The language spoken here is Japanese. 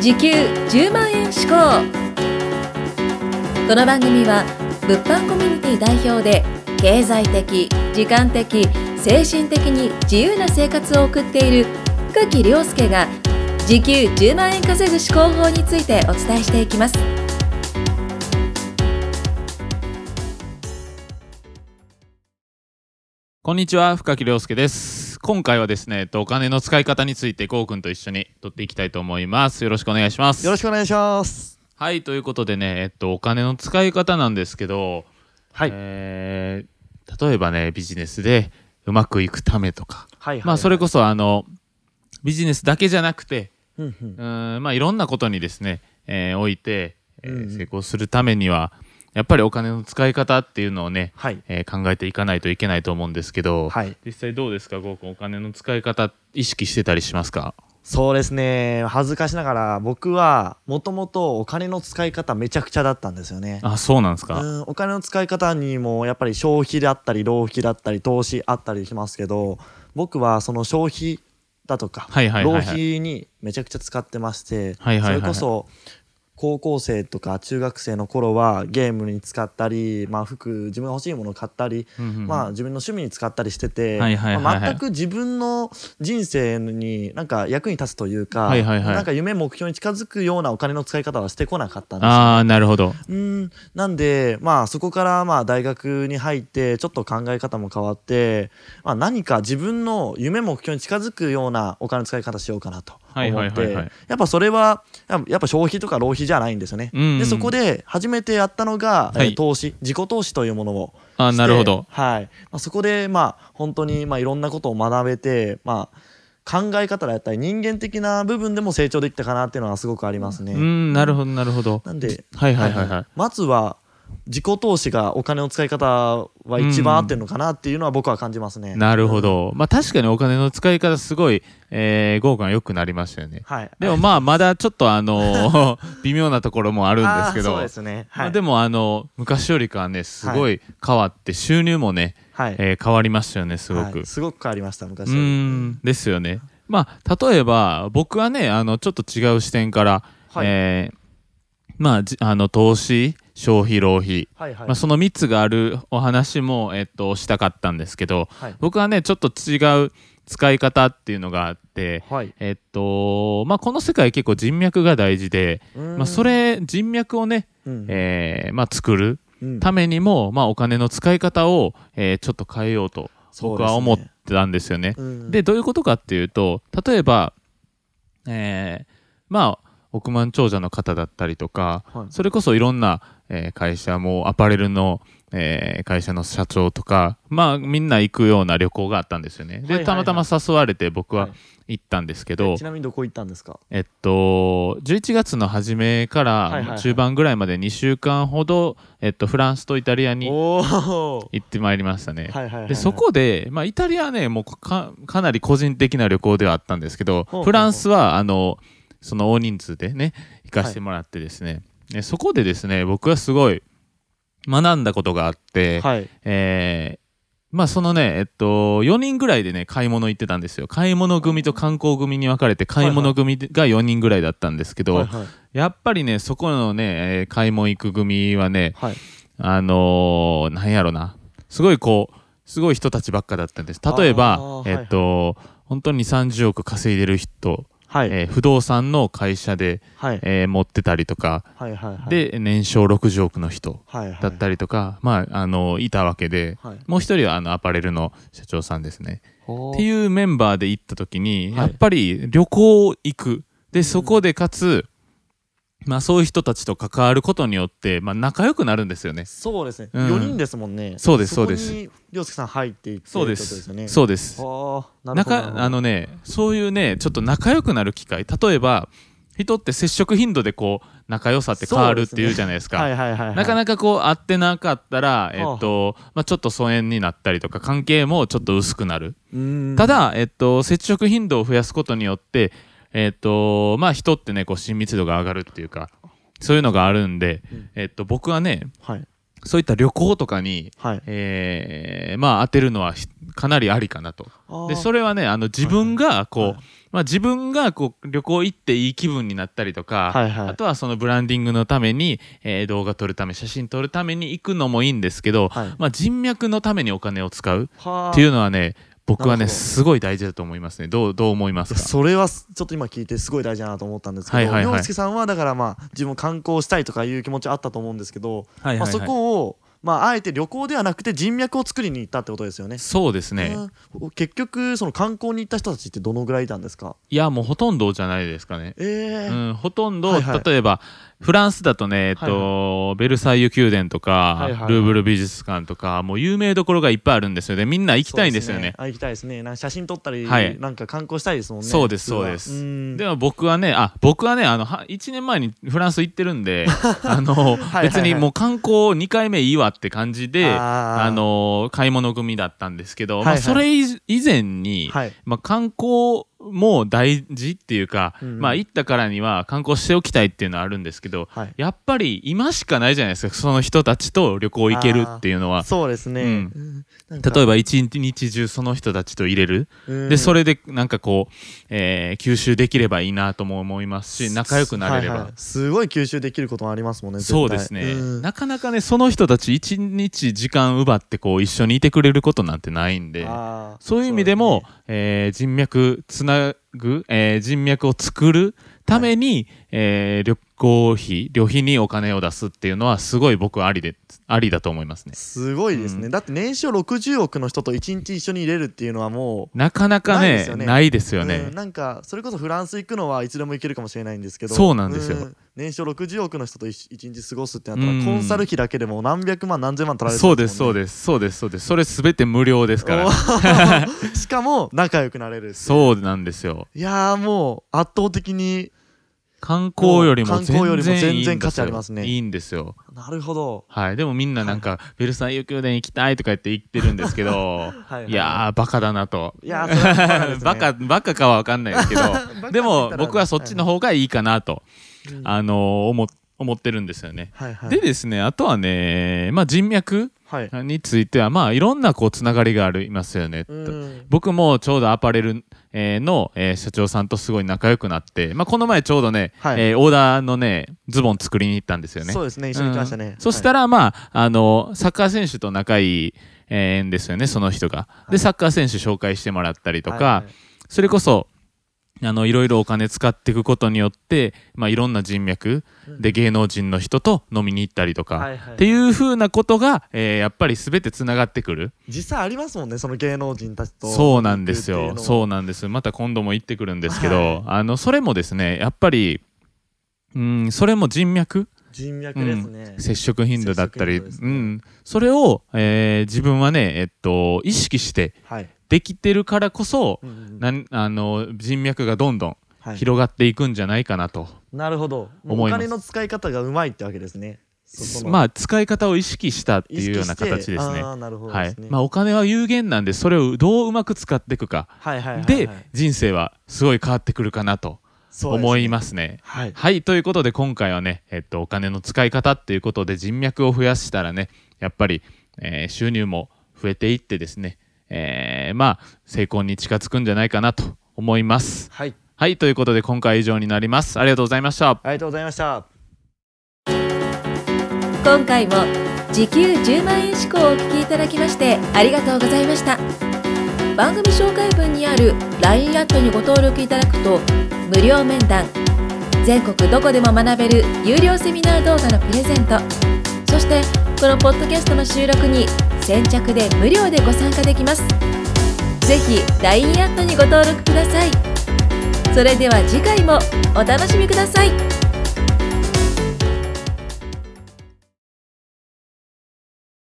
時給10万円志向この番組は物販コミュニティ代表で経済的時間的精神的に自由な生活を送っている深木亮介が時給10万円稼ぐ思考法についてお伝えしていきます。こんにちは深木亮介です。今回はですねえっとお金の使い方についてゴーくんと一緒に取っていきたいと思いますよろしくお願いしますよろしくお願いします。はいということでねえっとお金の使い方なんですけどはい。えー例えばねビジネスでうまくいくためとか、はいはい。まあそれこそあのビジネスだけじゃなくてうんうんまあいろんなことにですね、えーおいて、えーうんうん成功するためにはやっぱりお金の使い方っていうのをね、はい。えー考えていかないといけないと思うんですけど、はい。実際どうですかゴーくんお金の使い方意識してたりしますか？そうですね。恥ずかしながら僕はもともとお金の使い方めちゃくちゃだったんですよね。あそうなんですか、うん、お金の使い方にもやっぱり消費だったり浪費だったり投資あったりしますけど僕はその消費だとか浪費にめちゃくちゃ使ってましてそれこそ高校生とか中学生の頃はゲームに使ったり、まあ、服自分が欲しいものを買ったりまあ、自分の趣味に使ったりしてて、全く自分の人生になんか役に立つというか、なんか夢目標に近づくようなお金の使い方はしてこなかったんですよ。ああなるほど。うん。なんでまあそこからまあ大学に入ってちょっと考え方も変わって、まあ、何か自分の夢目標に近づくようなお金の使い方しようかなとはい思ってやっぱそれはやっぱやっぱ消費とか浪費じゃないんですよね。うん。うんでそこで初めてやったのが、はい。えー投資自己投資というものをあなるほど。はい。まあ、そこでまあ本当にまあいろんなことを学べて、まあ、考え方だったり人間的な部分でも成長できたかなっていうのはすごくありますね。うんなるほどなるほど。なんで、はいはいはい。はい。まずは自己投資がお金の使い方は一番合ってるのかなっていうのは僕は感じますね。なるほどまあ確かにお金の使い方すごい、えー、豪華が良くなりましたよねはい。でもまあ まだちょっとあの 微妙なところもあるんですけどそうですね。はい。まあでもあの昔よりかはねすごい変わって収入もね、はい、えー変わりましたよねすごく、はいすごく変わりました昔より。んですよねまあ例えば僕はねあのちょっと違う視点から、はいえーまあじあの投資消費浪費、はいはい。まあ、その3つがあるお話も、えっと、したかったんですけどはい。僕はねちょっと違う使い方っていうのがあってはい。えっとまあこの世界結構人脈が大事で、まあ、そ、れ人脈をね、うんえーまあ、作るうんためにも、まあ、お金の使い方を、えーちょっと変えようと僕は思ってたんですよね。うんでどういうことかっていうと例えば、えーまあ億万長者の方だったりとかはい。それこそいろんな、えー会社もアパレルの、えー会社の社長とかまあみんな行くような旅行があったんですよね。はいはいはい。でたまたま誘われて僕ははい。行ったんですけど、えちなみにどこ行ったんですか？えっと11月の初めかはいはいはい。ら中盤ぐらいまで2週間ほど、えっと、フランスとイタリアに行ってまいりましたね。はいはいはいはい。でそこで、まあ、イタリアはねもうかかなり個人的な旅行ではあったんですけどフランスはあのその大人数でね行かせてもらってですね、でそこでですね僕はすごい学んだことがあって、はい。えーまあそのねえっと4人ぐらいでね買い物行ってたんですよ。買い物組と観光組に分かれて買い物組が4人ぐらいだったんですけど、はいはい。やっぱりねそこのね、えー買い物行く組はねはい。あのー、なんやろな。すごいこうすごい人たちばっかだったんです。例えばえっと、本当に30億稼いでる人、はい。えー不動産の会社で、はい。えー持ってたりとか、はいはいはい。で年商60億の人はいはい。だったりとか、まああのいたわけで、はい。もう一人はあのアパレルの社長さんですね。っていうメンバーで行った時に、はい。やっぱり旅行行く。でそこでかつ、まあ、そういう人たちと関わることによって、まあ、仲良くなるんですよね。そうですね、うん。4人ですもんね。そうですそうです。涼介さん入っていってそうです。そうです。はああのねそういうねちょっと仲良くなる機会。例えば人って接触頻度でこう仲良さって変わるっていうじゃないですか。はいはいはいはい。なかなかこう会ってなかったら、えはあ。っとまあ、ちょっと疎遠になったりとか関係もちょっと薄くなる、うーん。ただ、えっと、接触頻度を増やすことによって、えっとまあ、人ってねこう親密度が上がるっていうかそういうのがあるんで、うん。えっと、僕はねはい。そういった旅行とかに、はい。えーまあ当てるのはひかなりありかなと。でそれれはねあの自分がこう、はい。まあ、自分がこう旅行行っていい気分になったりとか、はいはい。あとはそのブランディングのために、えー動画撮るため写真撮るために行くのもいいんですけど、はい。まあ、人脈のためにお金を使うはっていうのはね僕はねすごい大事だと思いますね。どうどう思いますか？それはちょっと今聞いてすごい大事だなと思ったんですけど、はいはいはい。洋介さんはだからまあ自分も観光したいとかいう気持ちあったと思うんですけど、はいはいはい。まあ、そこをまああえて旅行ではなくて人脈を作りに行ったってことですよね。そうですね。うん。結局その観光に行った人たちってどのぐらいいたんですか？いやもうほとんどじゃないですかね。えー。うん、ほとんど、はいはい。例えばフランスだとね、えっとベルサイユ宮殿とか、はいはいはい。ルーブル美術館とかもう有名どころがいっぱいあるんですよね。みんな行きたいんですよね。そうあ行きたいですね。なんか写真撮ったり、はい。なんか観光したいですもんね。そうですそうです。ん。でも僕はねあ僕はねあのは1年前にフランス行ってるんで あのはいはい別にもう観光2回目いいわって感じであー。あの買い物組だったんですけど、はいはい。まあ、それ以以前に、はい。まあ、観光も大事っていうか、うんうん。まあ行ったからには観光しておきたいっていうのはあるんですけど、はい。やっぱり今しかないじゃないですかその人たちと旅行行けるっていうのは。そうですね。うん。例えば一日中その人たちと入れる、うん。でそれでなんかこう、えー吸収できればいいなとも思いますし仲良くなれれば、はいはい。すごい吸収できることもありますもんね。そうですね、うん。なかなかねその人たち一日時間奪ってこう一緒にいてくれることなんてないんでそういう意味でもそうえー人脈つなぐ、えー人脈を作るために、えー旅行費旅費にお金を出すっていうのはすごい僕はありでありだと思いますね。すごいですね、うん。だって年商60億の人と1日一緒に入れるっていうのはもなかなかないでねすよね。ないですう、よね、うん。なんかそれこそフランス行くのはいつでも行けるかもしれないんですけどそうなんですよ。ん。年商60億の人と一一日過ごすってなったら、うん。コンサル費だけでも何百万何千万取られるそうですそうすですそうですそうです。それ全て無料ですから。しかも仲良くなれるう。そうなんですよ。いやーもう圧倒的に観光よりも観光よりも全然いいん全然価ですよ値ありますね。いいんですよ。なるほど。はい。でもみんななんか、ベルサイユ宮殿行きたいとか言って言ってるんですけど はいはいい。やーバカだなと。いやーバカ バカバカかは分かんないですけど でも僕はそっちの方がいいかなと、うん。あのー思思ってるんですよね。はいはい。でですねあとはね、まあ、人脈はい。についてはまあいろんなこうつながりがありますよね。うん。僕もちょうどアパレル、えーの、えー社長さんとすごい仲良くなって、まあ、この前ちょうどね、はい。えーオーダーのねズボン作りに行ったんですよね。そうですね一緒に行きましたね、うん。そしたらまああのサッカー選手と仲いい、えーんですよねその人が。い。でサッカー選手紹介してもらったりとか、はいはい。それこそあのいろいろお金使っていくことによって、まあ、いろんな人脈。で芸能人の人と飲みに行ったりとか、はいはいっていうふうなことが、えーやっぱり全てつながってくる。実際ありますもんねその芸能人たちとそうなんですよ。そうなんです。また今度も行ってくるんですけど、はい。あのそれもですねやっぱりうんそれも人脈。人脈ですね、接触頻度だったり、ね。うん、それを、えー自分はね、えっと、意識してはい、できてるからこそ、なんあの人脈がどんどんはい。広がっていくんじゃないかなと、なるほど。お金の使い方がうまいってわけですね。まあ使い方を意識したっていうような形ですね。はい。まあ、お金は有限なんでそれをどううまく使っていくか。はいはいはいはい。で人生はすごい変わってくるかなとそうですね。思いますね。はい。はい。ということで今回はね、えっと、お金の使い方っていうことで人脈を増やしたらねやっぱり、えー収入も増えていってですね、えーまあ成功に近づくんじゃないかなと思います。はいはいということで今回は以上になります。ありがとうございました。ありがとうございました今回も時給10万円志向をお聞きいただきましてありがとうございました番組紹介文にある LINE アットにご登録いただくと無料面談全国どこでも学べる有料セミナー動画のプレゼントそしてこのポッドキャストの収録に先着で無料でご参加できます。ぜひ LINE アットにご登録ください。それでは次回もお楽しみください。